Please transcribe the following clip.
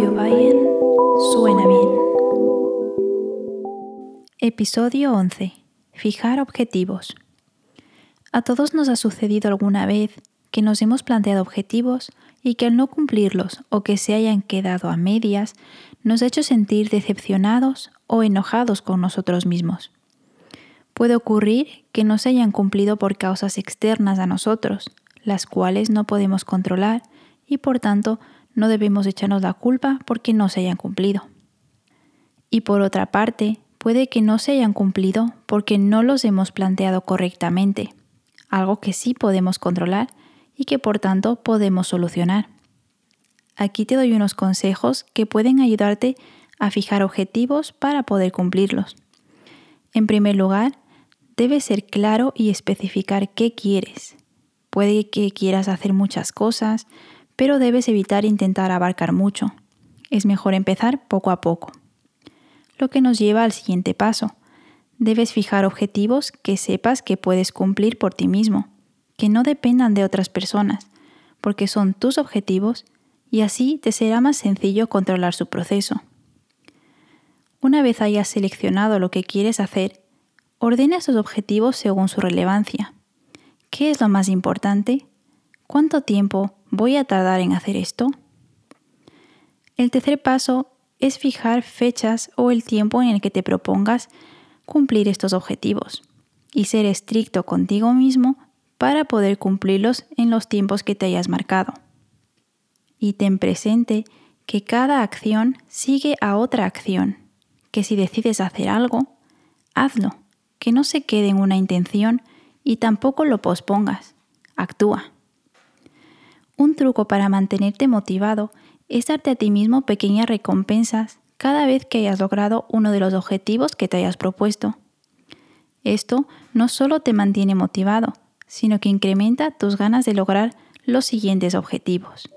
Suena bien. Episodio 11. Fijar objetivos. A todos nos ha sucedido alguna vez que nos hemos planteado objetivos y que al no cumplirlos o que se hayan quedado a medias nos ha hecho sentir decepcionados o enojados con nosotros mismos. Puede ocurrir que no se hayan cumplido por causas externas a nosotros, las cuales no podemos controlar y por tanto no debemos echarnos la culpa porque no se hayan cumplido. Y por otra parte, puede que no se hayan cumplido porque no los hemos planteado correctamente, algo que sí podemos controlar y que por tanto podemos solucionar. Aquí te doy unos consejos que pueden ayudarte a fijar objetivos para poder cumplirlos. En primer lugar, debes ser claro y especificar qué quieres. Puede que quieras hacer muchas cosas, pero debes evitar intentar abarcar mucho. Es mejor empezar poco a poco lo que nos lleva al siguiente paso. Debes fijar objetivos que sepas que puedes cumplir por ti mismo, que no dependan de otras personas, porque son tus objetivos y así te será más sencillo controlar su proceso. Una vez hayas seleccionado lo que quieres hacer, ordena esos objetivos según su relevancia. ¿Qué es lo más importante? ¿Cuánto tiempo voy a tardar en hacer esto? El tercer paso es fijar fechas o el tiempo en el que te propongas cumplir estos objetivos y ser estricto contigo mismo para poder cumplirlos en los tiempos que te hayas marcado. Y ten presente que cada acción sigue a otra acción, que si decides hacer algo, hazlo, que no se quede en una intención y tampoco lo pospongas, actúa. Un truco para mantenerte motivado es darte a ti mismo pequeñas recompensas cada vez que hayas logrado uno de los objetivos que te hayas propuesto. Esto no solo te mantiene motivado, sino que incrementa tus ganas de lograr los siguientes objetivos.